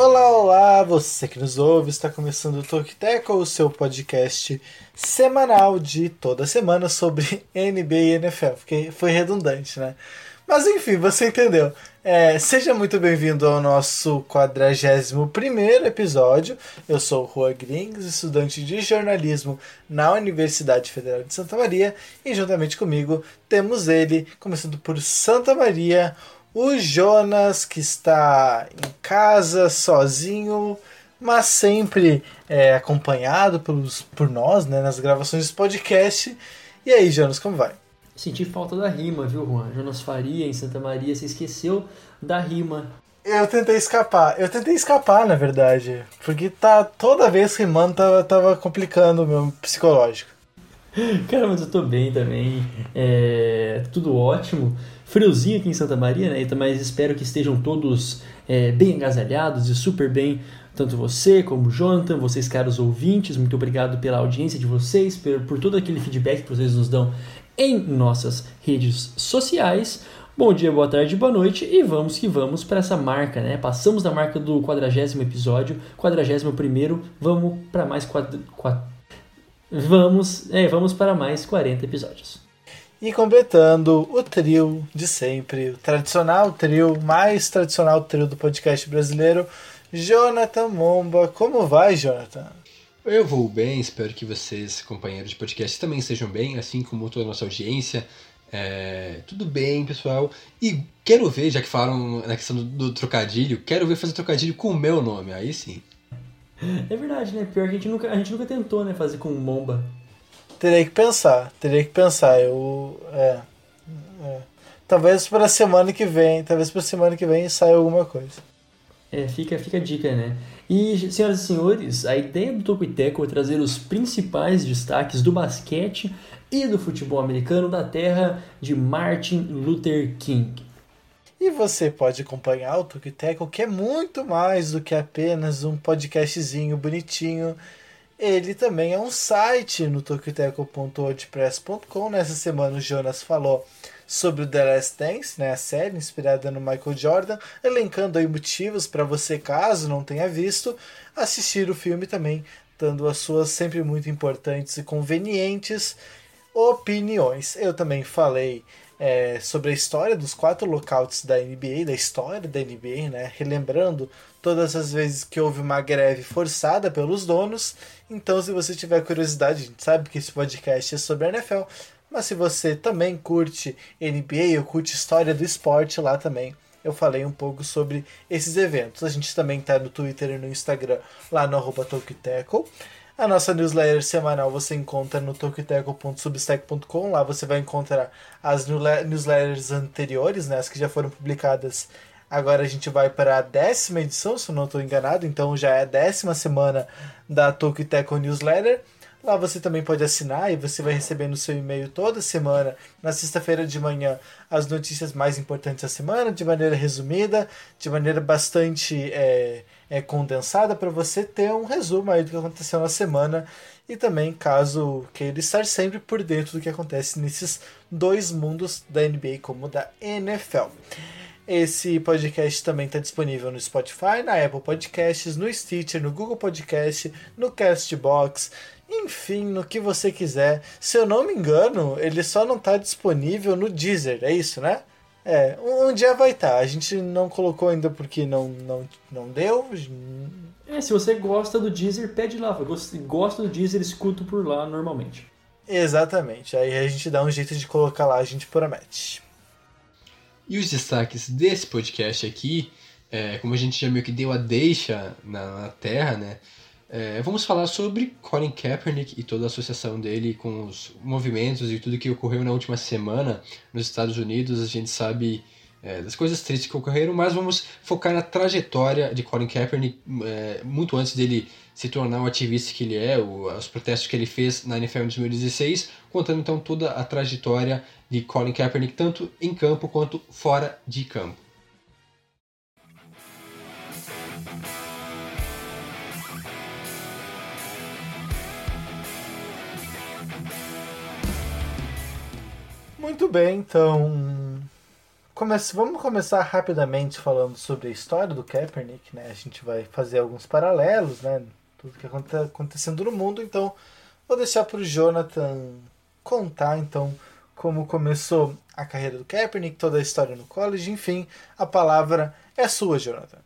Olá, olá, você que nos ouve, está começando o Talk Tackle, o seu podcast semanal de toda semana sobre NBA e NFL, porque foi redundante, né? Mas enfim, você entendeu. É, seja muito bem-vindo ao nosso 41 episódio. Eu sou o Rua Grings, estudante de jornalismo na Universidade Federal de Santa Maria, e juntamente comigo temos ele, começando por Santa Maria, o Jonas, que está em casa, sozinho, mas sempre é, acompanhado pelos, por nós, né, nas gravações desse podcast. E aí, Jonas, como vai? Senti falta da rima, viu, Juan? Jonas Faria, em Santa Maria, você esqueceu da rima. Eu tentei escapar. Eu tentei escapar, na verdade. Porque tá toda vez rimando tava, tava complicando o meu psicológico. Cara, mas eu tô bem também. É, tudo ótimo friozinho aqui em Santa Maria, né? Mas espero que estejam todos é, bem agasalhados e super bem, tanto você como o Jonathan, vocês caros ouvintes, muito obrigado pela audiência de vocês, por, por todo aquele feedback que vocês nos dão em nossas redes sociais. Bom dia, boa tarde, boa noite e vamos que vamos para essa marca, né? Passamos da marca do quadragésimo episódio, quadragésimo primeiro, vamos para mais quadra, quadra, vamos, é, vamos para mais 40 episódios. E completando o trio de sempre, o tradicional trio, mais tradicional trio do podcast brasileiro, Jonathan Momba. Como vai, Jonathan? Eu vou bem, espero que vocês, companheiros de podcast, também estejam bem, assim como toda a nossa audiência. É, tudo bem, pessoal. E quero ver, já que falaram na questão do, do, trocadilho, quero ver fazer trocadilho com o meu nome, aí sim. É verdade, né? Pior que a gente nunca, a gente nunca tentou, né, fazer com Momba. Terei que pensar, terei que pensar. Eu. É, é. Talvez para a semana que vem, talvez para a semana que vem saia alguma coisa. É, fica, fica a dica, né? E, senhoras e senhores, a ideia do Tocoiteco é trazer os principais destaques do basquete e do futebol americano da terra de Martin Luther King. E você pode acompanhar o Tocoiteco, que é muito mais do que apenas um podcastzinho bonitinho ele também é um site no tokiteco.wordpress.com. Nessa semana o Jonas falou sobre o The Last Dance, né, a série inspirada no Michael Jordan, elencando aí motivos para você, caso não tenha visto, assistir o filme também, dando as suas sempre muito importantes e convenientes opiniões. Eu também falei é, sobre a história dos quatro lockouts da NBA, da história da NBA, né? Relembrando todas as vezes que houve uma greve forçada pelos donos. Então, se você tiver curiosidade, a gente sabe que esse podcast é sobre a NFL, mas se você também curte NBA ou curte história do esporte lá também, eu falei um pouco sobre esses eventos. A gente também está no Twitter e no Instagram, lá no arroba a nossa newsletter semanal você encontra no tokiteco.substack.com. Lá você vai encontrar as newsletters anteriores, né, as que já foram publicadas. Agora a gente vai para a décima edição, se eu não estou enganado, então já é a décima semana da Tokiteco Newsletter. Lá você também pode assinar e você vai receber no seu e-mail toda semana, na sexta-feira de manhã, as notícias mais importantes da semana, de maneira resumida, de maneira bastante é, é, condensada, para você ter um resumo aí do que aconteceu na semana e também, caso queira estar sempre por dentro do que acontece nesses dois mundos da NBA como da NFL. Esse podcast também está disponível no Spotify, na Apple Podcasts, no Stitcher, no Google Podcast, no Castbox, enfim, no que você quiser. Se eu não me engano, ele só não está disponível no Deezer, é isso, né? É, um, dia vai estar. Tá. A gente não colocou ainda porque não, não, não deu. É, se você gosta do Deezer, pede lá. Gosta do Deezer, escuto por lá normalmente. Exatamente. Aí a gente dá um jeito de colocar lá, a gente promete. E os destaques desse podcast aqui, é, como a gente já meio que deu a deixa na, na Terra, né? É, vamos falar sobre Colin Kaepernick e toda a associação dele com os movimentos e tudo que ocorreu na última semana nos Estados Unidos. A gente sabe é, das coisas tristes que ocorreram, mas vamos focar na trajetória de Colin Kaepernick é, muito antes dele se tornar o ativista que ele é, o, os protestos que ele fez na NFL em 2016, contando então toda a trajetória de Colin Kaepernick, tanto em campo quanto fora de campo. Muito bem, então. come vamos começar rapidamente falando sobre a história do Kaepernick, né? A gente vai fazer alguns paralelos, né? Tudo que está acontecendo no mundo, então vou deixar para o Jonathan contar, então, como começou a carreira do Kaepernick, toda a história no college, enfim, a palavra é sua, Jonathan.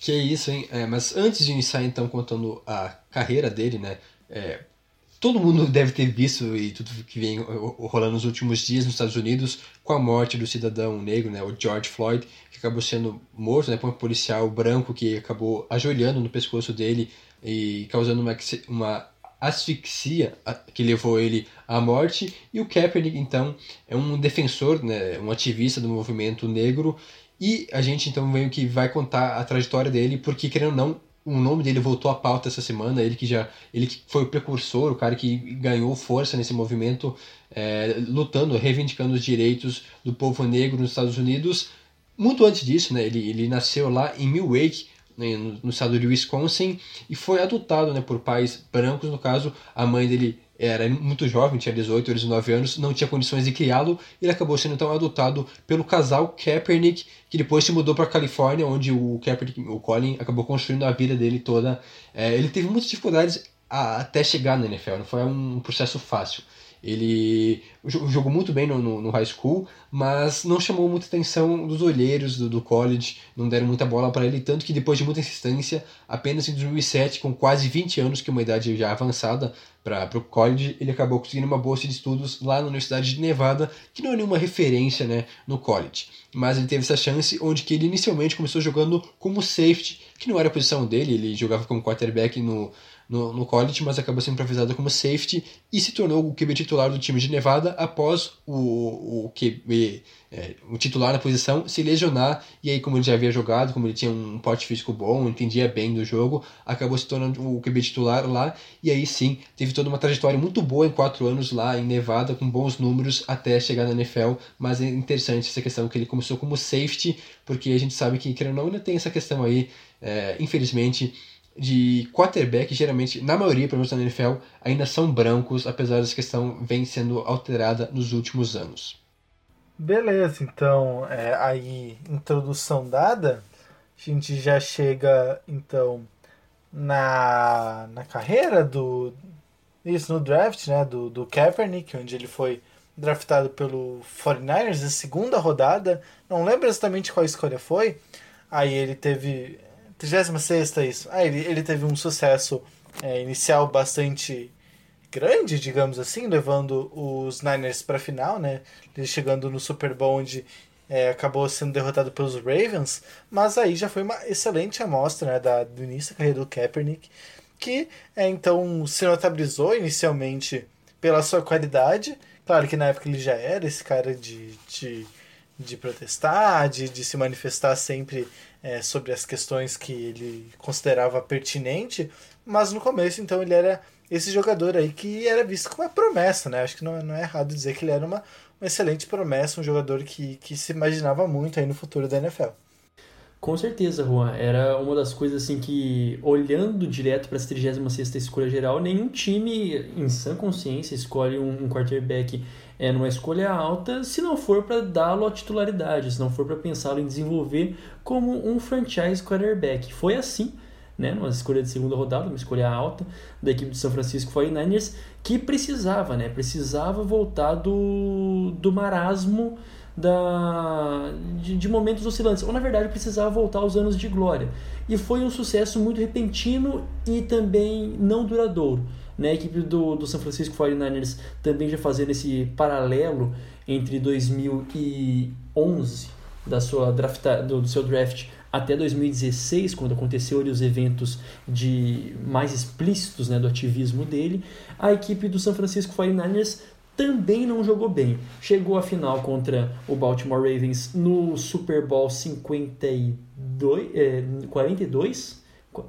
Que isso, hein? É, mas antes de iniciar, então, contando a carreira dele, né? É, todo mundo deve ter visto e tudo que vem rolando nos últimos dias nos Estados Unidos com a morte do cidadão negro, né, o George Floyd, que acabou sendo morto né, por um policial branco que acabou ajoelhando no pescoço dele e causando uma, uma asfixia que levou ele à morte. E o Kaepernick, então, é um defensor, né, um ativista do movimento negro. E a gente, então, meio que vai contar a trajetória dele, porque, querendo ou não, o nome dele voltou à pauta essa semana, ele que já ele que foi o precursor, o cara que ganhou força nesse movimento, é, lutando, reivindicando os direitos do povo negro nos Estados Unidos. Muito antes disso, né, ele, ele nasceu lá em Milwaukee, né, no, no estado de Wisconsin, e foi adotado né, por pais brancos, no caso, a mãe dele era muito jovem, tinha 18 ou 19 anos, não tinha condições de criá-lo, ele acabou sendo então adotado pelo casal Kaepernick, que depois se mudou para a Califórnia, onde o Kaepernick, o Colin, acabou construindo a vida dele toda. É, ele teve muitas dificuldades a, até chegar na NFL, não foi um processo fácil. Ele jogou muito bem no, no, no, high school, mas não chamou muita atenção dos olheiros do, do college, não deram muita bola para ele, tanto que depois de muita insistência, apenas em 2007, com quase 20 anos, que é uma idade já avançada para o college, ele acabou conseguindo uma bolsa de estudos lá na Universidade de Nevada, que não é nenhuma referência né, no college. Mas ele teve essa chance onde que ele inicialmente começou jogando como safety, que não era a posição dele, ele jogava como quarterback no, no, no college, mas acabou sendo improvisado como safety e se tornou o QB titular do time de Nevada após o, o QB, é, o titular na posição, se lesionar. E aí, como ele já havia jogado, como ele tinha um porte físico bom, entendia bem do jogo, acabou se tornando o QB titular lá. E aí sim, teve toda uma trajetória muito boa em quatro anos lá em Nevada, com bons números até chegar na NFL. Mas é interessante essa questão que ele começou como safety, porque a gente sabe que, querendo ou não, ainda tem essa questão aí, é, infelizmente de quarterback, geralmente, na maioria, pelo menos na NFL, ainda são brancos, apesar dessa questão vem sendo alterada nos últimos anos. Beleza, então, é, aí, introdução dada, a gente já chega, então, na, na carreira do. Isso, no draft, né, do, do Kaepernick, onde ele foi draftado pelo 49ers na segunda rodada. Não lembro exatamente qual escolha foi. Aí ele teve 36 isso. Ah, ele, ele teve um sucesso é, inicial bastante grande, digamos assim, levando os Niners para final, né? Ele chegando no Super Bowl onde é, acabou sendo derrotado pelos Ravens, mas aí já foi uma excelente amostra né, da, do início da carreira do Kaepernick, que é, então se notabilizou inicialmente pela sua qualidade. Claro que na época ele já era esse cara de, de, de protestar, de, de se manifestar sempre é, sobre as questões que ele considerava pertinente, mas no começo, então, ele era esse jogador aí que era visto como uma promessa, né? Acho que não, não é errado dizer que ele era uma, uma excelente promessa, um jogador que, que se imaginava muito aí no futuro da NFL. Com certeza, Juan. Era uma das coisas assim que, olhando direto para a 36 escolha geral, nenhum time em sã consciência escolhe um, um quarterback é, numa escolha alta se não for para dá-lo a titularidade, se não for para pensá-lo em desenvolver como um franchise quarterback. Foi assim, né, numa escolha de segunda rodada, uma escolha alta da equipe de São Francisco 49ers, que precisava, né, precisava voltar do, do marasmo da, de, de, momentos oscilantes, ou na verdade precisava voltar aos anos de glória. E foi um sucesso muito repentino e também não duradouro. Né? A equipe do, do San Francisco 49ers também já fazendo esse paralelo entre 2011, da sua draft, do, do seu draft, até 2016, quando aconteceu ali os eventos de mais explícitos né, do ativismo dele, a equipe do San Francisco 49ers também não jogou bem. Chegou à final contra o Baltimore Ravens no Super Bowl 52, é, 42,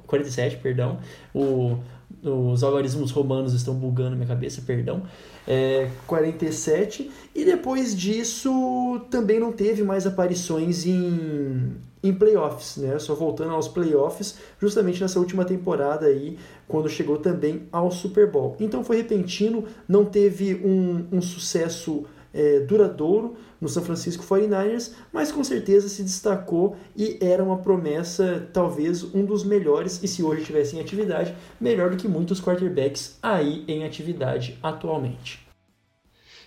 47, perdão. O, os algarismos romanos estão bugando minha cabeça, perdão. É, 47. E depois disso também não teve mais aparições em, em playoffs, né? Só voltando aos playoffs, justamente nessa última temporada aí, quando chegou também ao Super Bowl. Então foi repentino, não teve um, um sucesso é, duradouro no San Francisco 49ers, mas com certeza se destacou e era uma promessa, talvez um dos melhores, e se hoje tivesse em atividade, melhor do que muitos quarterbacks aí em atividade atualmente.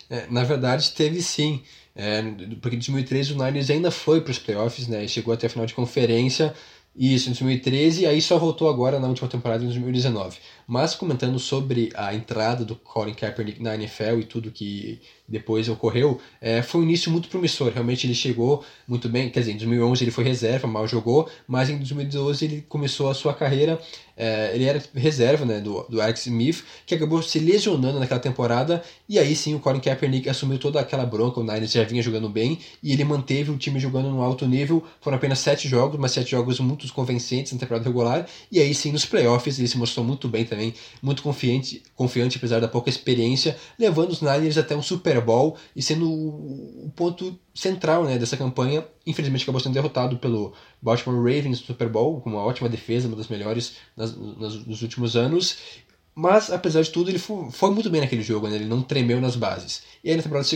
É, na verdade, teve sim. É, porque em 2013 o Niners ainda foi para os playoffs, né? Chegou até a final de conferência, isso, em 2013, e aí só voltou agora na última temporada, em 2019. Mas comentando sobre a entrada do Colin Kaepernick na NFL e tudo que depois ocorreu, é, foi um início muito promissor. Realmente ele chegou muito bem, quer dizer, em 2011 ele foi reserva, mal jogou, mas em 2012 ele começou a sua carreira, é, ele era reserva né, do, do Alex Smith, que acabou se lesionando naquela temporada, e aí sim o Colin Kaepernick assumiu toda aquela bronca, o Niners já vinha jogando bem, e ele manteve o time jogando no alto nível, foram apenas sete jogos, mas sete jogos muito convincentes na temporada regular, e aí sim nos playoffs ele se mostrou muito bem também, muito confiante, confiante apesar da pouca experiência, levando os Niners até um Super Bowl e sendo o ponto central né, dessa campanha. Infelizmente acabou sendo derrotado pelo Baltimore Ravens no Super Bowl, com uma ótima defesa, uma das melhores nas, nas, nos últimos anos. Mas, apesar de tudo, ele foi, foi muito bem naquele jogo, né? ele não tremeu nas bases. E aí na temporada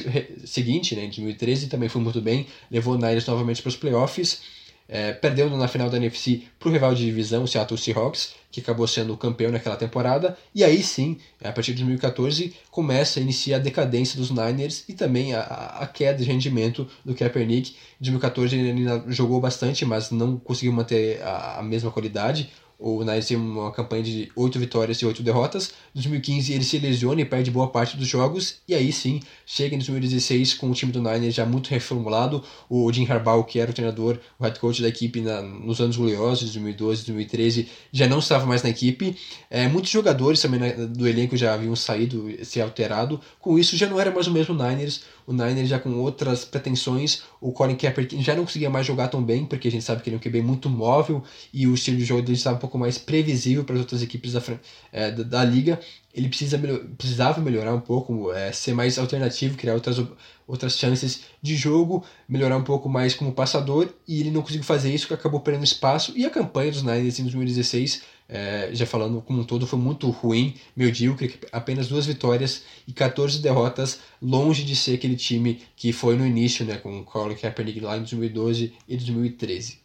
seguinte, né, em 2013, também foi muito bem, levou o Niners novamente para os playoffs é, perdeu na final da NFC para o rival de divisão, o Seattle Seahawks, que acabou sendo o campeão naquela temporada. E aí sim, a partir de 2014, começa a iniciar a decadência dos Niners e também a, a queda de rendimento do Kaepernick. Em 2014 ele jogou bastante, mas não conseguiu manter a, a mesma qualidade. O Niners tem uma campanha de 8 vitórias e 8 derrotas. Em 2015 ele se lesiona e perde boa parte dos jogos. E aí sim, chega em 2016 com o time do Niners já muito reformulado. O Jim Harbaugh, que era o treinador, o head coach da equipe na, nos anos gloriosos, 2012 2013, já não estava mais na equipe. É, muitos jogadores também na, do elenco já haviam saído, se alterado. Com isso já não era mais o mesmo Niners o Niners já com outras pretensões, o Colin Kaepernick já não conseguia mais jogar tão bem, porque a gente sabe que ele é um QB muito móvel e o estilo de jogo dele estava um pouco mais previsível para as outras equipes da, é, da, da, liga. Ele precisa, precisava melhorar um pouco, é, ser mais alternativo, criar outras, outras chances de jogo, melhorar um pouco mais como passador, e ele não conseguiu fazer isso, que acabou perdendo espaço. E a campanha dos Niners em 2016 é, já falando como um todo, foi muito ruim, medíocre, apenas duas vitórias e 14 derrotas, longe de ser aquele time que foi no início, né, com o Colin Kaepernick lá em 2012 e 2013.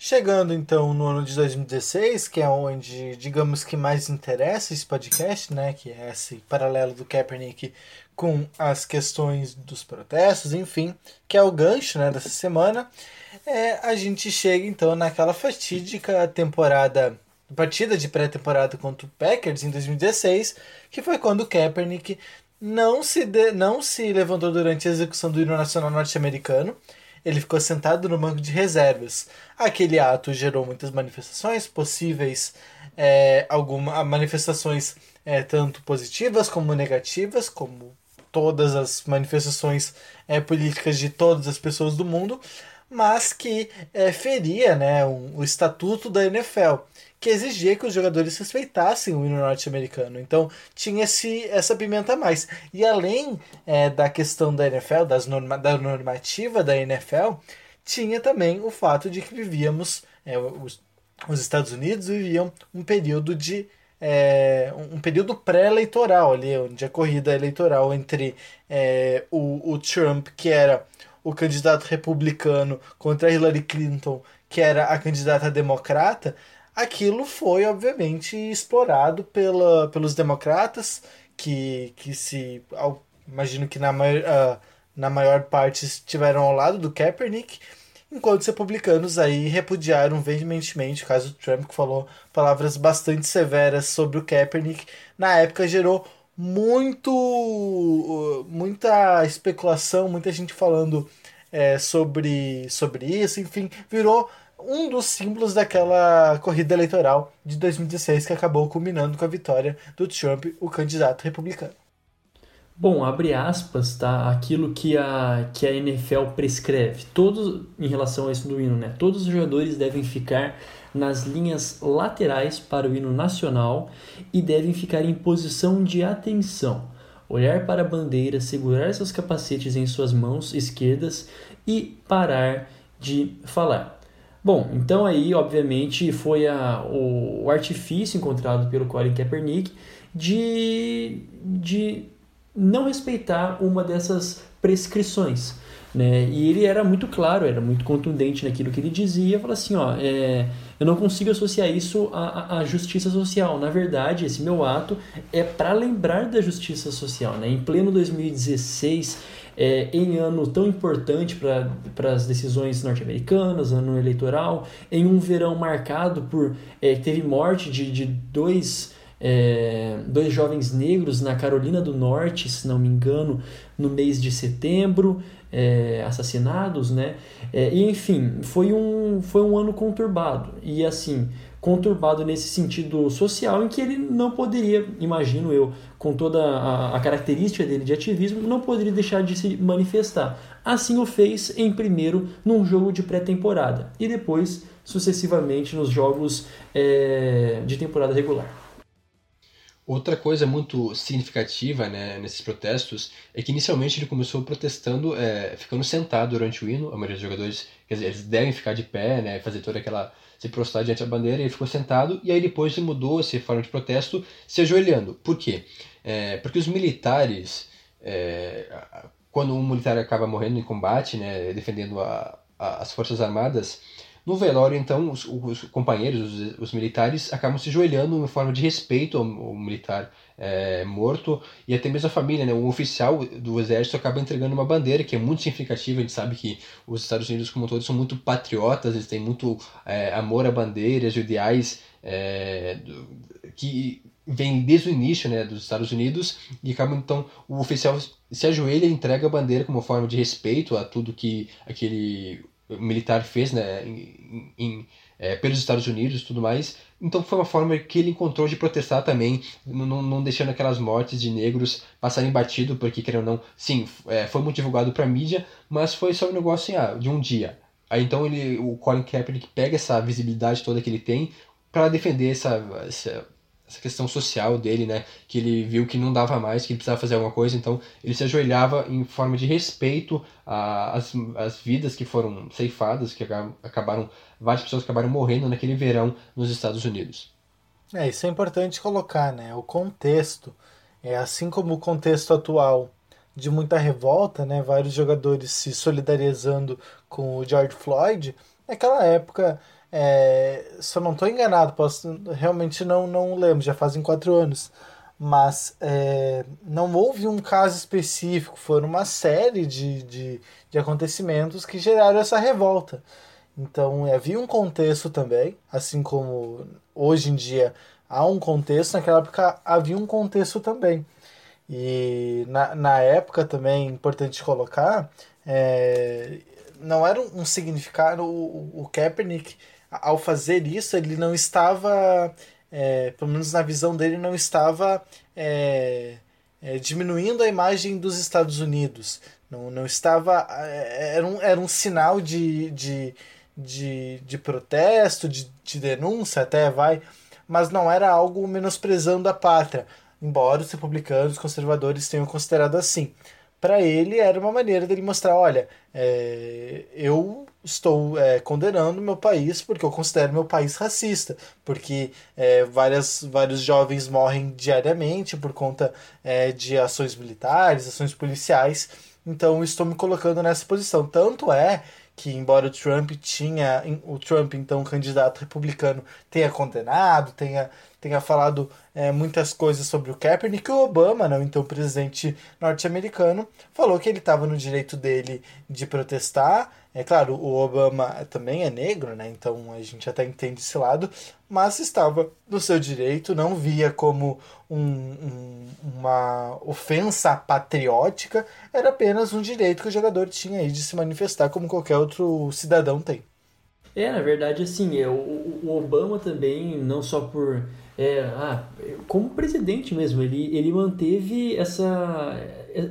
Chegando então no ano de 2016, que é onde, digamos que mais interessa esse podcast, né, que é esse paralelo do Kaepernick com as questões dos protestos, enfim, que é o gancho né, dessa semana, é, a gente chega então naquela fatídica temporada partida de pré-temporada contra o Packers em 2016, que foi quando o Kaepernick não se, de, não se levantou durante a execução do hino nacional norte-americano. Ele ficou sentado no banco de reservas. Aquele ato gerou muitas manifestações, possíveis é, algumas manifestações é, tanto positivas como negativas, como todas as manifestações é, políticas de todas as pessoas do mundo, mas que é, feria né, um, o estatuto da NFL que exigia que os jogadores respeitassem o hino norte-americano. Então tinha esse, essa pimenta a mais. E além é, da questão da NFL, das norma, da normativa da NFL, tinha também o fato de que vivíamos, é, os, os Estados Unidos viviam um período de é, um período pré-eleitoral ali, onde a corrida eleitoral entre é, o, o Trump, que era o candidato republicano, contra Hillary Clinton, que era a candidata democrata, aquilo foi, obviamente, explorado pela, pelos democratas, que, que se. Ao, imagino que na maior, uh, na maior parte estiveram ao lado do Kaepernick, enquanto os republicanos aí repudiaram veementemente o caso do Trump, que falou palavras bastante severas sobre o Kaepernick. Na época gerou muito muita especulação, muita gente falando é, sobre, sobre isso, enfim, virou um dos símbolos daquela corrida eleitoral de 2016 que acabou culminando com a vitória do Trump, o candidato republicano. Bom, abre aspas, tá? Aquilo que a, que a NFL prescreve. Todos, em relação a isso do hino, né? Todos os jogadores devem ficar nas linhas laterais para o hino nacional e devem ficar em posição de atenção. Olhar para a bandeira, segurar seus capacetes em suas mãos esquerdas e parar de falar. Bom, então aí, obviamente, foi a, o, o artifício encontrado pelo Colin Kaepernick de, de não respeitar uma dessas prescrições. Né? E ele era muito claro, era muito contundente naquilo que ele dizia, falou assim, ó, é, eu não consigo associar isso à, à, justiça social. Na verdade, esse meu ato é para lembrar da justiça social. Né? Em pleno 2016, é, em ano tão importante para as decisões norte-americanas, ano eleitoral, em um verão marcado por. É, teve morte de, de dois. É, dois jovens negros na Carolina do Norte, se não me engano, no mês de setembro é, assassinados, né? É, e enfim, foi um, foi um ano conturbado. E assim, conturbado nesse sentido social, em que ele não poderia, imagino eu, com toda a, a característica dele de ativismo, não poderia deixar de se manifestar. Assim o fez em primeiro num jogo de pré-temporada e depois sucessivamente nos jogos é, de temporada regular. Outra coisa muito significativa né, nesses protestos é que inicialmente ele começou protestando, é, ficando sentado durante o hino. A maioria dos jogadores, quer dizer, eles devem ficar de pé, né, fazer toda aquela. se prostrar diante da bandeira, ele ficou sentado, e aí depois ele mudou essa forma de protesto se ajoelhando. Por quê? É, porque os militares, é, quando um militar acaba morrendo em combate, né, defendendo a, a, as Forças Armadas, no velório, então, os, os companheiros, os, os, militares, acabam se joelhando em forma de respeito ao, ao militar é, morto e até mesmo a família, né? O oficial do exército acaba entregando uma bandeira que é muito significativa. A gente sabe que os Estados Unidos, como todos, são muito patriotas, eles têm muito é, amor a bandeiras, ideais é, que vem desde o início né, dos Estados Unidos e acaba então o oficial se ajoelha e entrega a bandeira como forma de respeito a tudo que aquele militar fez né, em, em é, pelos Estados Unidos tudo mais. Então foi uma forma que ele encontrou de protestar também, não, não deixando aquelas mortes de negros passarem batido, porque querendo ou não, sim, é, foi muito divulgado para mídia, mas foi só um negócio assim, ah, de um dia. Aí então ele, o Colin Kaepernick pega essa visibilidade toda que ele tem para defender essa, essa essa questão social dele, né? Que ele viu que não dava mais, que ele precisava fazer alguma coisa, então ele se ajoelhava em forma de respeito às, às vidas que foram ceifadas, que acabaram, várias pessoas acabaram morrendo naquele verão nos Estados Unidos. É, isso é importante colocar, né? O contexto. É assim como o contexto atual de muita revolta, né? Vários jogadores se solidarizando com o George Floyd. Naquela época é, se eu não estou enganado, posso realmente não, não lembro, já fazem quatro anos. Mas é, não houve um caso específico, foram uma série de, de, de acontecimentos que geraram essa revolta. Então havia um contexto também, assim como hoje em dia há um contexto, naquela época havia um contexto também. E na, na época também, importante colocar, é, não era um, um significado, o, o Kaepernick ao fazer isso, ele não estava, é, pelo menos na visão dele, não estava é, é, diminuindo a imagem dos Estados Unidos. Não, não estava. É, era um, era um sinal de, de, de, de protesto, de, de denúncia, até vai, mas não era algo menosprezando a pátria, embora os republicanos, os conservadores tenham considerado assim. Para ele era uma maneira dele mostrar, olha, é, eu estou é, condenando meu país porque eu considero meu país racista, porque é, várias, vários jovens morrem diariamente por conta é, de ações militares, ações policiais, então estou me colocando nessa posição. Tanto é que embora o Trump tinha o Trump então candidato republicano tenha condenado tenha tenha falado é, muitas coisas sobre o Kaepernick o Obama não então presidente norte-americano falou que ele estava no direito dele de protestar é claro, o Obama também é negro, né? Então a gente até entende esse lado, mas estava no seu direito, não via como um, um, uma ofensa patriótica, era apenas um direito que o jogador tinha aí de se manifestar como qualquer outro cidadão tem. É, na verdade, assim, é, o, o Obama também, não só por é, ah, como presidente mesmo, ele, ele manteve essa,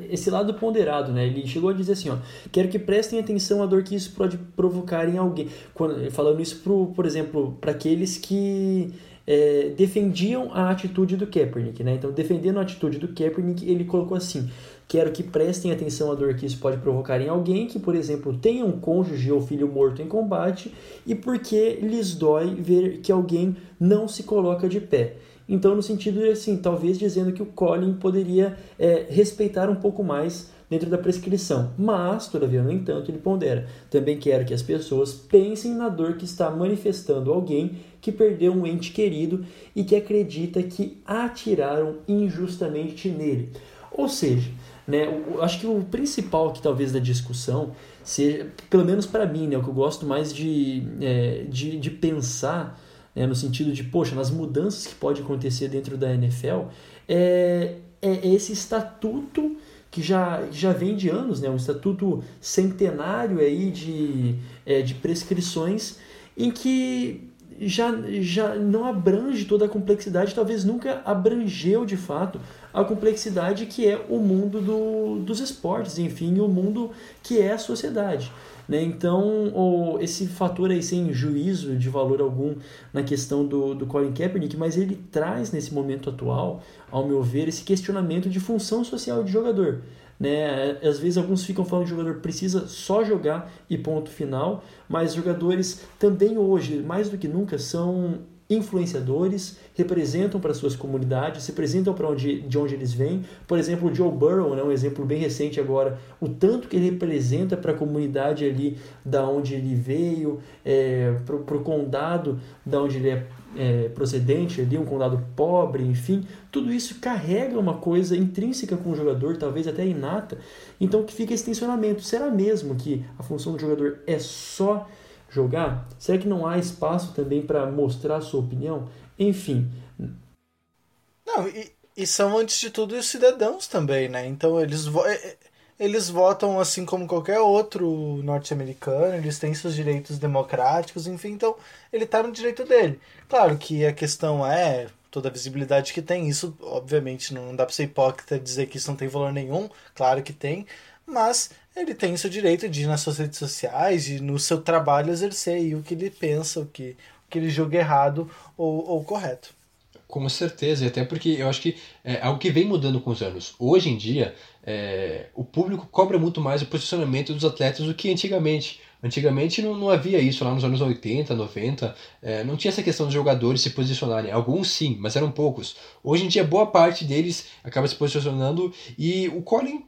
esse lado ponderado, né? Ele chegou a dizer assim, ó, quero que prestem atenção à dor que isso pode provocar em alguém. Quando, falando isso, pro, por exemplo, para aqueles que é, defendiam a atitude do Kaepernick, né? Então, defendendo a atitude do Kaepernick, ele colocou assim, Quero que prestem atenção à dor que isso pode provocar em alguém que, por exemplo, tenha um cônjuge ou filho morto em combate e porque lhes dói ver que alguém não se coloca de pé. Então, no sentido de, assim, talvez dizendo que o Colin poderia é, respeitar um pouco mais dentro da prescrição. Mas, todavia, no entanto, ele pondera: também quero que as pessoas pensem na dor que está manifestando alguém que perdeu um ente querido e que acredita que atiraram injustamente nele. Ou seja, né, acho que o principal que talvez da discussão seja, pelo menos para mim, né, o que eu gosto mais de, é, de, de pensar né, no sentido de, poxa, nas mudanças que pode acontecer dentro da NFL, é, é esse estatuto que já, já vem de anos, né? um estatuto centenário aí de, é, de prescrições em que já, já não abrange toda a complexidade, talvez nunca abrangeu de fato a complexidade que é o mundo do, dos esportes, enfim, o mundo que é a sociedade. Né? Então, o, esse fator aí sem juízo de valor algum na questão do, do Colin Kaepernick, mas ele traz nesse momento atual, ao meu ver, esse questionamento de função social de jogador. Né? Às vezes alguns ficam falando que o jogador precisa só jogar e ponto final, mas jogadores também hoje, mais do que nunca, são influenciadores, representam para suas comunidades, representam para onde, de onde eles vêm. Por exemplo, o Joe Burrow, né, um exemplo bem recente agora, o tanto que ele representa para a comunidade ali da onde ele veio, é, para o condado da onde ele é, é, procedente, ali, um condado pobre, enfim, tudo isso carrega uma coisa intrínseca com o jogador, talvez até inata, então que fica esse tensionamento. Será mesmo que a função do jogador é só jogar? Será que não há espaço também para mostrar a sua opinião? Enfim. Não, e, e, são antes de tudo os cidadãos também, né? Então eles, é, é, eles votam assim como qualquer outro norte-americano, eles têm seus direitos democráticos, enfim, então ele está no direito dele. Claro que a questão é toda a visibilidade que tem, isso obviamente não dá para ser hipócrita dizer que isso não tem valor nenhum, claro que tem, mas ele tem o seu direito de ir nas suas redes sociais, de no seu trabalho exercer o que ele pensa, o que, o que ele julga errado ou, ou correto. Com certeza, e até porque eu acho que é algo que vem mudando com os anos. Hoje em dia, é, o público cobra muito mais o posicionamento dos atletas do que antigamente. Antigamente não, não havia isso, lá nos anos 80, 90, é, não tinha essa questão dos jogadores se posicionarem. Alguns sim, mas eram poucos. Hoje em dia, boa parte deles acaba se posicionando e o Colin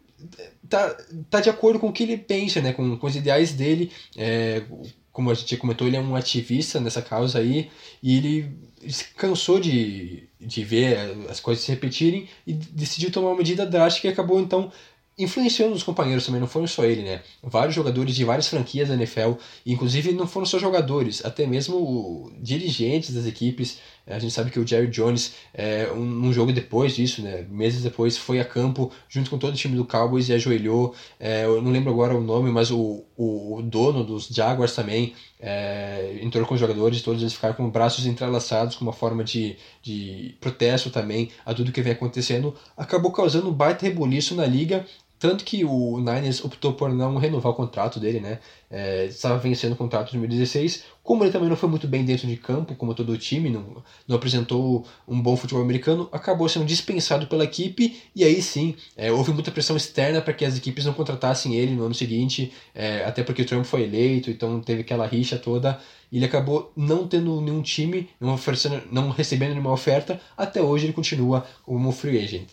tá, tá de acordo com o que ele pensa, né? com, com os ideais dele. É, como a gente comentou, ele é um ativista nessa causa aí, e ele, se cansou de, de ver as coisas se repetirem e decidiu tomar uma medida drástica e acabou então influenciando os companheiros também, não foram só ele, né? Vários jogadores de várias franquias da NFL, inclusive não foram só jogadores, até mesmo dirigentes das equipes. A gente sabe que o Jerry Jones, é, um, jogo depois disso, né, meses depois, foi a campo junto com todo o time do Cowboys e ajoelhou. É, eu não lembro agora o nome, mas o, o, o dono dos Jaguars também é, entrou com os jogadores, todos eles ficaram com braços entrelaçados, com uma forma de, de protesto também a tudo que vem acontecendo. Acabou causando um baita rebuliço na liga tanto que o Niners optou por não renovar o contrato dele, né? É, estava vencendo o contrato em 2016. Como ele também não foi muito bem dentro de campo, como todo o time, não, não apresentou um bom futebol americano, acabou sendo dispensado pela equipe. E aí sim, é, houve muita pressão externa para que as equipes não contratassem ele no ano seguinte, é, até porque o Trump foi eleito, então teve aquela rixa toda. E ele acabou não tendo nenhum time, não, oferecendo, não recebendo nenhuma oferta. Até hoje ele continua como free agent.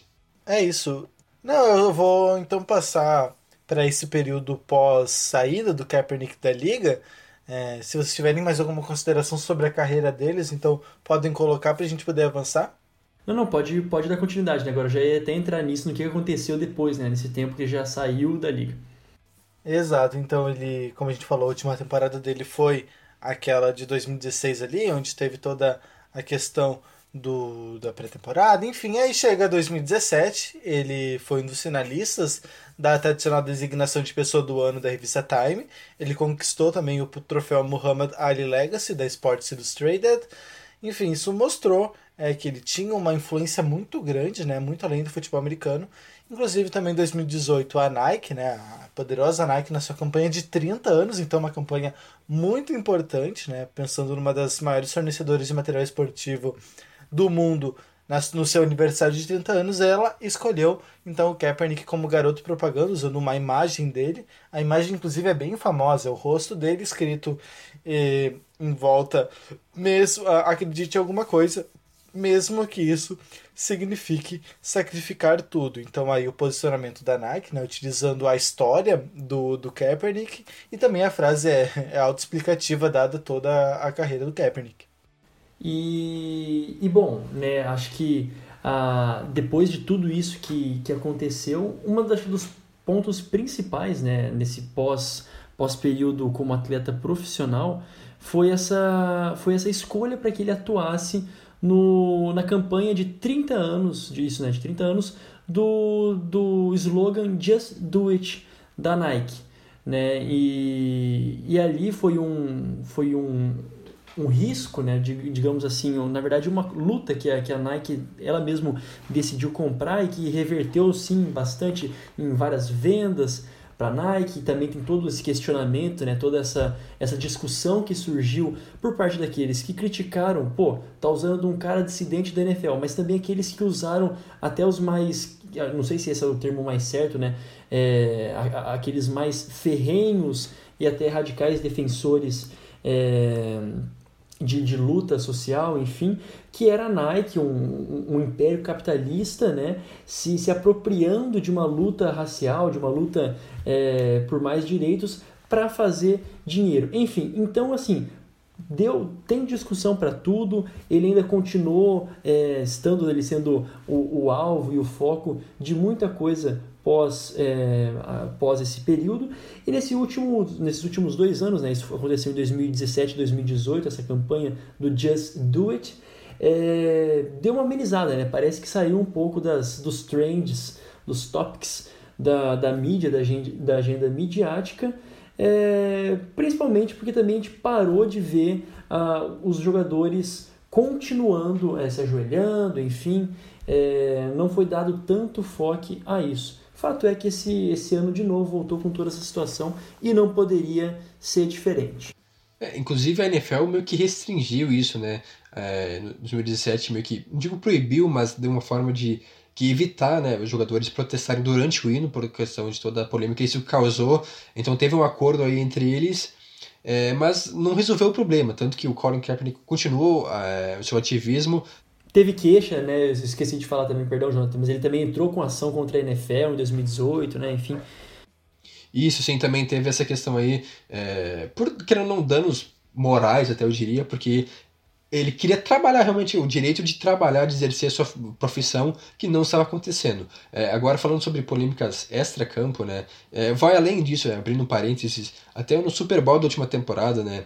É isso. Não, eu vou então passar para esse período pós saída do Kaepernick da liga. É, se vocês tiverem mais alguma consideração sobre a carreira deles, então podem colocar para a gente poder avançar. Não, não, pode, pode dar continuidade, né? Agora já ia até entrar nisso, no que aconteceu depois, né? Nesse tempo que já saiu da liga. Exato, então ele, como a gente falou, a última temporada dele foi aquela de 2016 ali, onde teve toda a questão do, da pré-temporada. Enfim, aí chega 2017, ele foi um dos finalistas da tradicional designação de pessoa do ano da revista Time. Ele conquistou também o troféu Muhammad Ali Legacy da Sports Illustrated. Enfim, isso mostrou é, que ele tinha uma influência muito grande, né, muito além do futebol americano. Inclusive também em 2018 a Nike, né, a poderosa Nike na sua campanha de 30 anos, então uma campanha muito importante, né, pensando numa das maiores fornecedoras de material esportivo do mundo no seu aniversário de 30 anos, ela escolheu então o Kaepernick como garoto propaganda, usando uma imagem dele. A imagem, inclusive, é bem famosa, é o rosto dele escrito eh, em volta, mesmo, acredite em alguma coisa, mesmo que isso signifique sacrificar tudo. Então aí o posicionamento da Nike, né, utilizando a história do, do Kaepernick e também a frase é, é autoexplicativa dada toda a carreira do Kaepernick. E, e bom, né, acho que ah, depois de tudo isso que, que aconteceu, das, dos pontos principais né, nesse pós, pós-período como atleta profissional foi essa, foi essa escolha para que ele atuasse no, na campanha de 30 anos, disso, né, de 30 anos, do, do slogan Just Do It da Nike. Né? E, e ali foi um, foi um, um risco, né, digamos assim, na verdade uma luta que a, que a Nike ela mesmo decidiu comprar e que reverteu sim bastante em várias vendas, para a Nike, também tem todo esse questionamento, né, toda essa, essa discussão que surgiu por parte daqueles que criticaram, pô, tá usando um cara dissidente da NFL, mas também aqueles que usaram até os mais, não sei se esse é o termo mais certo, né, é, aqueles mais ferrenhos e até radicais defensores é, de, de luta social, enfim, que era a Nike, um, um, império capitalista, né, se, se apropriando de uma luta racial, de uma luta é, por mais direitos para fazer dinheiro. Enfim, então assim, deu tem discussão para tudo ele ainda continuou é, estando ele sendo o, o, alvo e o foco de muita coisa pós, é, após esse período. E nesse último, nesses últimos dois anos, né, isso aconteceu em 2017 e 2018, essa campanha do Just Do It, é, deu uma amenizada, né? Parece que saiu um pouco das, dos trends, dos topics da, da mídia, da agenda, da agenda midiática, é, principalmente porque também a gente parou de ver uh, os jogadores continuando é, se ajoelhando, enfim, é, não foi dado tanto foco a isso. Fato é que esse, esse ano de novo voltou com toda essa situação e não poderia ser diferente. É, inclusive a NFL meio que restringiu isso, né? É, no 2017 meio que, não digo proibiu, mas deu uma forma de que evitar né, os jogadores protestarem durante o hino por questão de toda a polêmica que isso causou. Então teve um acordo aí entre eles, é, mas não resolveu o problema. Tanto que o Colin Kaepernick continuou é, o seu ativismo, Teve queixa, né? Eu esqueci de falar também, perdão, Jonathan, mas ele também entrou com ação contra a NFL em 2018, né? Enfim. Isso, sim, também teve essa questão aí, é, por querendo não danos morais, até eu diria, porque ele queria trabalhar realmente o direito de trabalhar, de exercer a sua profissão, que não estava acontecendo. É, agora, falando sobre polêmicas extra-campo, né, é, vai além disso, é, abrindo parênteses, até no Super Bowl da última temporada, né,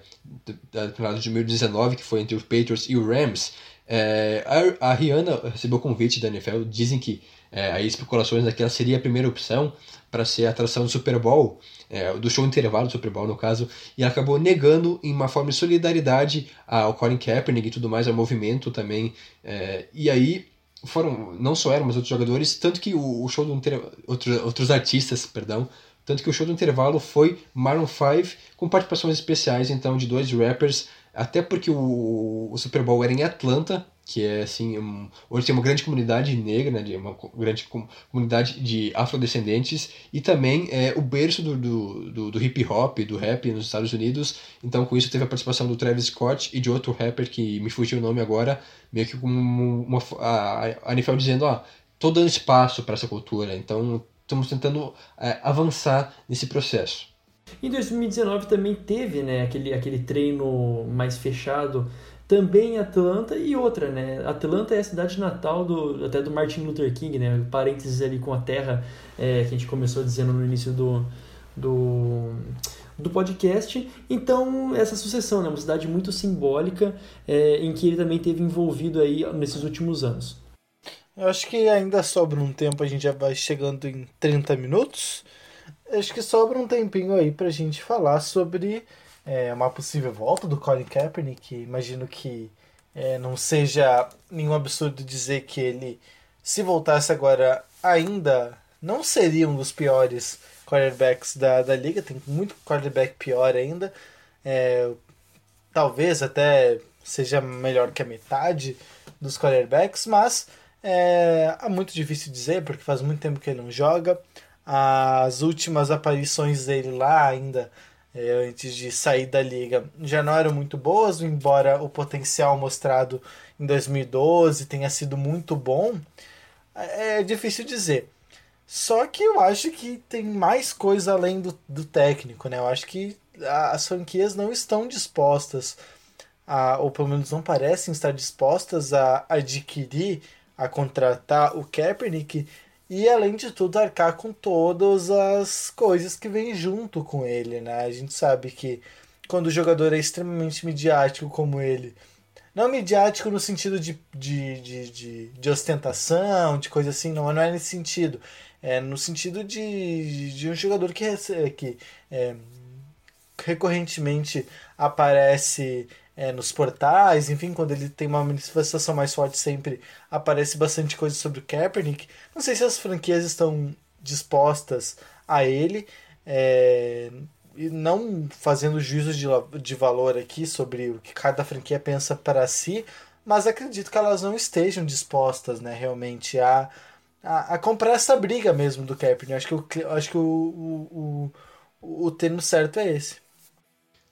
da temporada de 2019, que foi entre os Patriots e o Rams, é, a, a, Rihanna recebeu o convite da NFL, dizem que é, aí especulações ela seria a primeira opção para ser a atração do Super Bowl, é, do show intervalo do Super Bowl no caso, e ela acabou negando em uma forma de solidariedade ao Colin Kaepernick e tudo mais, ao movimento também, é, e aí foram, não só eram, mas outros jogadores, tanto que o, o show do outro, outros artistas, perdão, tanto que o show do intervalo foi Maroon 5 com participações especiais então de dois rappers até porque o, o Super Bowl era em Atlanta, que é assim, um, hoje tem uma grande comunidade negra, né, uma grande comunidade de afrodescendentes e também é o berço do, do, do, do, hip hop, do rap nos Estados Unidos. Então com isso teve a participação do Travis Scott e de outro rapper que me fugiu o nome agora, meio que como uma, a, a NFL dizendo, ó, tô dando espaço para essa cultura, então estamos tentando é, avançar nesse processo. Em 2019 também teve né, aquele, aquele treino mais fechado também em Atlanta e outra, né? Atlanta é a cidade natal do, até do Martin Luther King, né? Parênteses ali com a terra é, que a gente começou dizendo no início do, do, do podcast. Então, essa sucessão, né? Uma cidade muito simbólica é, em que ele também teve envolvido aí nesses últimos anos. Eu acho que ainda sobra um tempo, a gente já vai chegando em 30 minutos acho que sobra um tempinho aí pra gente falar sobre é, uma possível volta do Colin Kaepernick. Imagino que é, não seja nenhum absurdo dizer que ele, se voltasse agora, ainda não seria um dos piores quarterbacks da, da liga. Tem muito quarterback pior ainda. É, talvez até seja melhor que a metade dos quarterbacks, mas é, é muito difícil dizer porque faz muito tempo que ele não joga as últimas aparições dele lá ainda é, antes de sair da liga já não eram muito boas, embora o potencial mostrado em 2012 tenha sido muito bom, é, é difícil dizer. Só que eu acho que tem mais coisa além do, do técnico, né? Eu acho que as franquias não estão dispostas, a, ou pelo menos não parecem estar dispostas a adquirir, a contratar o Kaepernick e além de tudo arcar com todas as coisas que vêm junto com ele, né? A gente sabe que quando o jogador é extremamente midiático como ele, não midiático no sentido de, de, de, de, de ostentação, de coisa assim, não, não é nesse sentido. É no sentido de, de um jogador que, que é, recorrentemente aparece é, nos portais, enfim, quando ele tem uma manifestação mais forte, sempre aparece bastante coisa sobre o Kaepernick. Não sei se as franquias estão dispostas a ele, é, e não fazendo juízo de, de valor aqui sobre o que cada franquia pensa para si, mas acredito que elas não estejam dispostas, né, realmente a, a, a comprar essa briga mesmo do Kaepernick. Acho que, o, acho que o, o, o, o termo certo é esse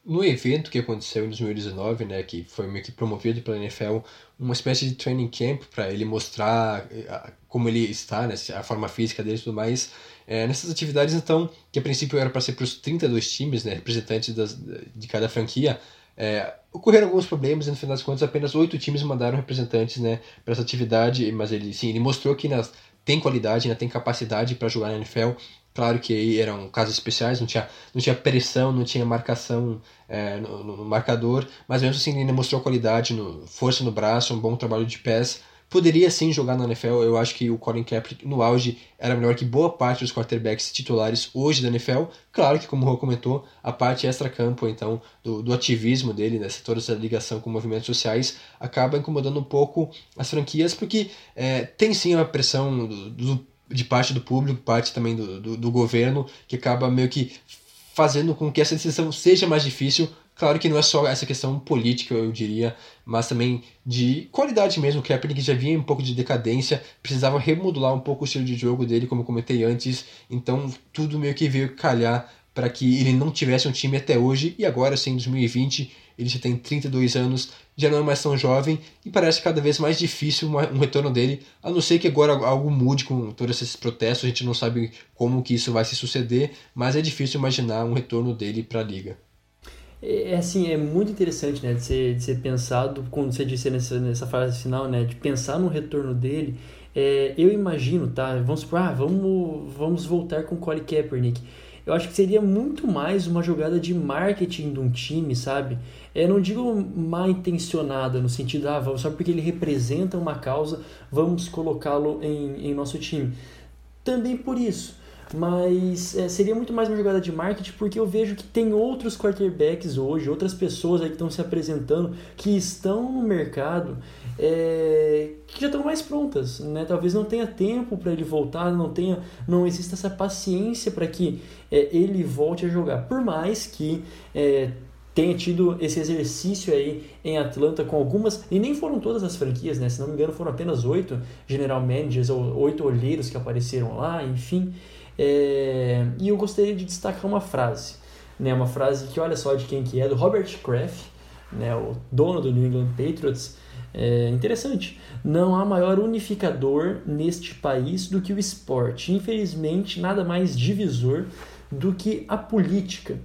no evento que aconteceu em 2019, né, que foi meio que promovido pela NFL, uma espécie de training camp para ele mostrar eh, como ele está, né, a forma física dele e tudo mais. É, nessas atividades, então, que a princípio era para ser para os 32 times, né, representantes das, de cada franquia, é, ocorreram alguns problemas e no final das contas apenas oito times mandaram representantes né, para essa atividade, mas ele sim, ele mostrou que nas, tem qualidade, né, tem capacidade para jogar na NFL Claro que aí eram casos especiais, não tinha, não tinha pressão, não tinha marcação é, no, no, marcador, mas mesmo assim ele ainda mostrou qualidade, no, força no braço, um bom trabalho de pés. Poderia sim jogar na NFL, eu acho que o Colin Kaepernick no auge era melhor que boa parte dos quarterbacks titulares hoje da NFL. Claro que, como o Rô comentou, a parte extra-campo então do, do, ativismo dele, né, toda essa ligação com movimentos sociais, acaba incomodando um pouco as franquias, porque é, tem sim uma pressão do, do de parte do público, parte também do, do, do, governo, que acaba meio que fazendo com que essa decisão seja mais difícil. Claro que não é só essa questão política, eu diria, mas também de qualidade mesmo. O Kaepernick já vinha um pouco de decadência, precisava remodular um pouco o estilo de jogo dele, como eu comentei antes. Então tudo meio que veio calhar para que ele não tivesse um time até hoje. E agora, sim, em 2020, ele já tem 32 anos, já não é mais tão jovem e parece cada vez mais difícil um retorno dele, a não ser que agora algo mude com todos esses protestos, a gente não sabe como que isso vai se suceder, mas é difícil imaginar um retorno dele para a liga. É, é assim, é muito interessante, né, de ser, de ser pensado, como você disse nessa, nessa fase final, né, de pensar no retorno dele. É, eu imagino, tá, vamos supor, ah, vamos, vamos voltar com o Colin Kaepernick eu acho que seria muito mais uma jogada de marketing de um time, sabe? Eu é, não digo mal intencionada, no sentido, ah, só porque ele representa uma causa, vamos colocá-lo em, em nosso time. Também por isso. Mas é, seria muito mais uma jogada de marketing porque eu vejo que tem outros quarterbacks hoje, outras pessoas aí que estão se apresentando, que estão no mercado é, que já estão mais prontas, né? Talvez não tenha tempo para ele voltar, não tenha, não exista essa paciência para que é, ele volte a jogar. Por mais que é, tenha tido esse exercício aí em Atlanta com algumas, e nem foram todas as franquias, né? Se não me engano, foram apenas oito general managers ou oito olheiros que apareceram lá, enfim. É, e eu gostaria de destacar uma frase, né? Uma frase que olha só de quem que é, do Robert Kraft, né? O dono do New England Patriots é interessante. Não há maior unificador neste país do que o esporte. Infelizmente, nada mais divisor do que a política.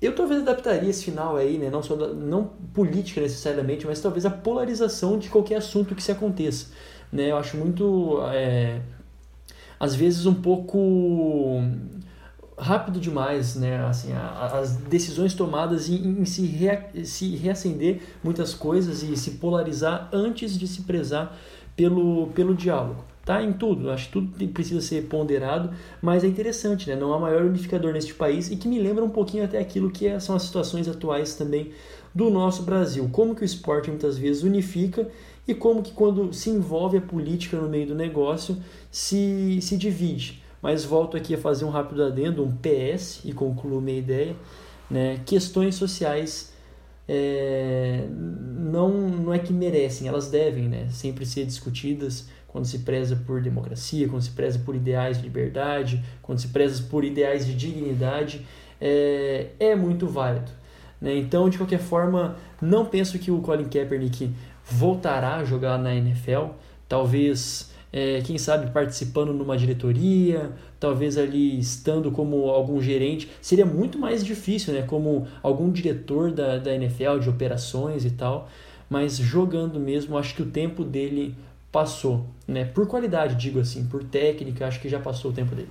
Eu talvez adaptaria esse final aí, né? não, só não política necessariamente, mas talvez a polarização de qualquer assunto que se aconteça. Né? Eu acho muito, é, às vezes, um pouco rápido demais, né? Assim, a, as decisões tomadas em, em se, rea, se reacender muitas coisas e se polarizar antes de se prezar pelo, pelo diálogo. Tá em tudo, acho que tudo precisa ser ponderado, mas é interessante, né? Não há maior unificador neste país e que me lembra um pouquinho até aquilo que é, são as situações atuais também do nosso Brasil. Como que o esporte muitas vezes unifica e como que quando se envolve a política no meio do negócio se, se divide. Mas volto aqui a fazer um rápido adendo, um PS, e concluo minha ideia. Né? Questões sociais é, não, não é que merecem, elas devem né? sempre ser discutidas quando se preza por democracia, quando se preza por ideais de liberdade, quando se preza por ideais de dignidade. é, é muito válido. Né? Então, de qualquer forma, não penso que o Colin Kaepernick voltará a jogar na NFL. Talvez, é, quem sabe, participando numa diretoria, talvez ali estando como algum gerente. Seria muito mais difícil, né? Como algum diretor da, da NFL, de operações e tal. Mas jogando mesmo, acho que o tempo dele passou, né? Por qualidade, digo assim, por técnica, acho que já passou o tempo dele.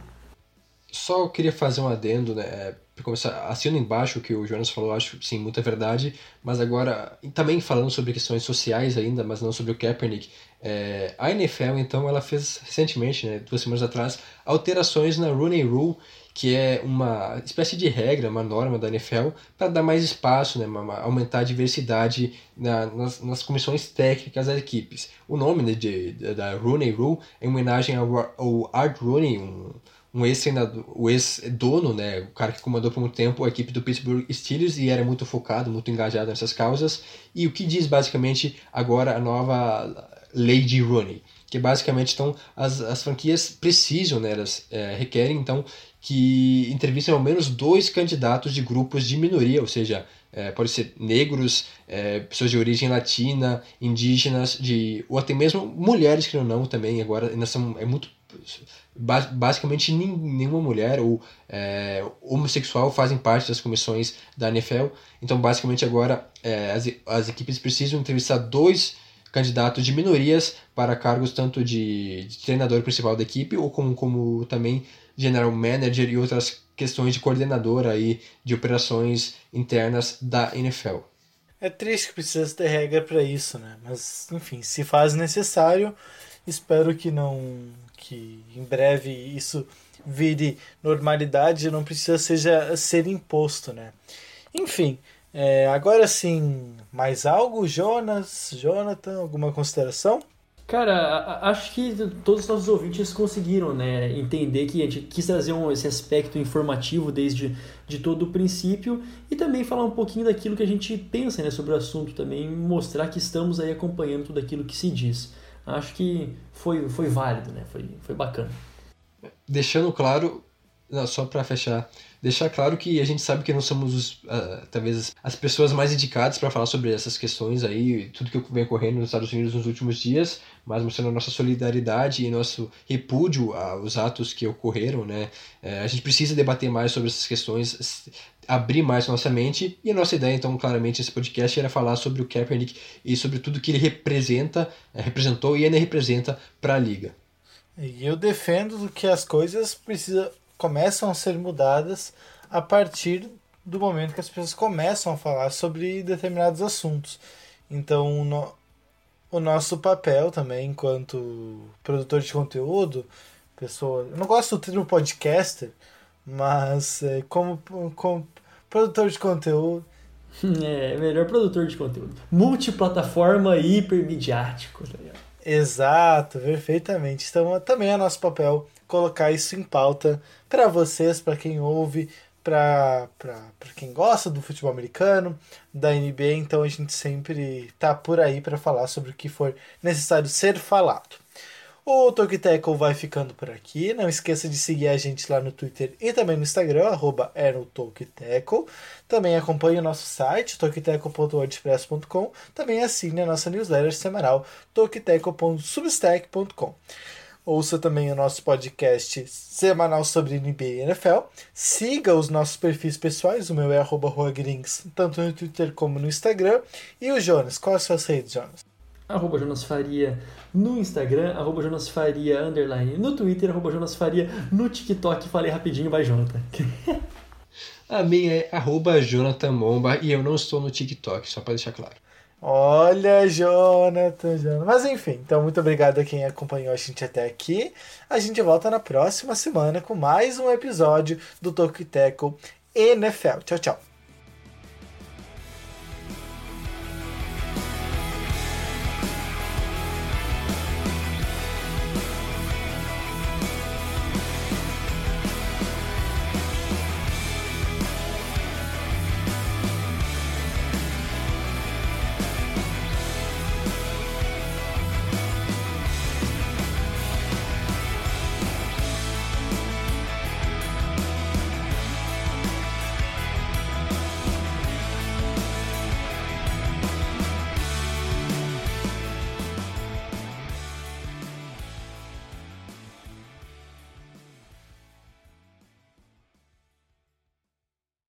Só queria fazer um adendo, né? É, começar, assino embaixo o que o Jonas falou, acho sim, muita verdade, mas agora, também falando sobre questões sociais ainda, mas não sobre o Kaepernick, é, a NFL, então, ela fez recentemente, né, duas semanas atrás, alterações na Rooney Rule, que é uma espécie de regra, uma norma da NFL, para dar mais espaço, né, aumentar a diversidade na, nas, nas, comissões técnicas das equipes. O nome né, de, da Rooney Rule é em homenagem ao, ao Art Rooney, um um ex-senador, o ex-dono, né, o cara que comandou por muito tempo a equipe do Pittsburgh Steelers e era muito focado, muito engajado nessas causas. E o que diz basicamente agora a nova lei de Rooney, que basicamente então as, as franquias precisam, né, elas é, requerem então que entrevistem ao menos dois candidatos de grupos de minoria, ou seja, é, pode ser negros, é, pessoas de origem latina, indígenas, de ou até mesmo mulheres que não também agora nessa é muito basicamente nenhuma mulher ou é, homossexual fazem parte das comissões da NFL. Então, basicamente, agora é, as, as equipes precisam entrevistar dois candidatos de minorias para cargos tanto de, de, treinador principal da equipe ou como, como também general manager e outras questões de coordenador aí de operações internas da NFL. É triste que precisa ter regra para isso, né? Mas, enfim, se faz necessário, espero que não que em breve isso vire normalidade, não precisa seja ser imposto, né? Enfim, é, agora sim, mais algo, Jonas, Jonathan, alguma consideração? Cara, acho que todos os nossos ouvintes conseguiram né, entender que a gente quis trazer um, esse aspecto informativo desde de todo o princípio e também falar um pouquinho daquilo que a gente pensa né, sobre o assunto, também mostrar que estamos aí acompanhando tudo aquilo que se diz acho que foi, foi válido, né? Foi, foi bacana. Deixando claro, não, só para fechar, deixar claro que a gente sabe que não somos os, uh, talvez as pessoas mais indicadas para falar sobre essas questões aí, tudo que vem ocorrendo nos Estados Unidos nos últimos dias, mas mostrando a nossa solidariedade e nosso repúdio aos atos que ocorreram, né? Uh, a gente precisa debater mais sobre essas questões, abrir mais nossa mente. E a nossa ideia, então, claramente, nesse podcast era falar sobre o Kaepernick e sobre tudo que ele representa, eh, representou e ainda representa para a liga. E eu defendo que as coisas precisa, começam a ser mudadas a partir do momento que as pessoas começam a falar sobre determinados assuntos. Então, no, o nosso papel também, enquanto produtor de conteúdo, pessoa. Eu não gosto do termo podcaster, mas é, como, como produtor de conteúdo. É, melhor produtor de conteúdo. Multiplataforma e hipermediático. Tá Exato, perfeitamente. Então, também é nosso papel colocar isso em pauta para vocês, para quem ouve, para quem gosta do futebol americano, da NBA. Então, a gente sempre tá por aí para falar sobre o que for necessário ser falado. O Tokiteco vai ficando por aqui. Não esqueça de seguir a gente lá no Twitter e também no Instagram, arroba Também acompanhe o nosso site, tokiteco.wordpress.com. Também assine a nossa newsletter semanal, tokiteco.substack.com. Ouça também o nosso podcast semanal sobre NBA e NFL. Siga os nossos perfis pessoais, o meu é arroba tanto no Twitter como no Instagram. E o Jonas, quais as redes, Jonas? Arroba Jonas Faria no Instagram, arroba Jonas Faria underline no Twitter, arroba Jonas Faria no TikTok. Falei rapidinho, vai Jonathan. A minha é arroba Jonathan Momba e eu não estou no TikTok, só para deixar claro. Olha, Jonathan, Jonathan. Mas enfim, então muito obrigado a quem acompanhou a gente até aqui. A gente volta na próxima semana com mais um episódio do Toque Teco NFL. Tchau, tchau.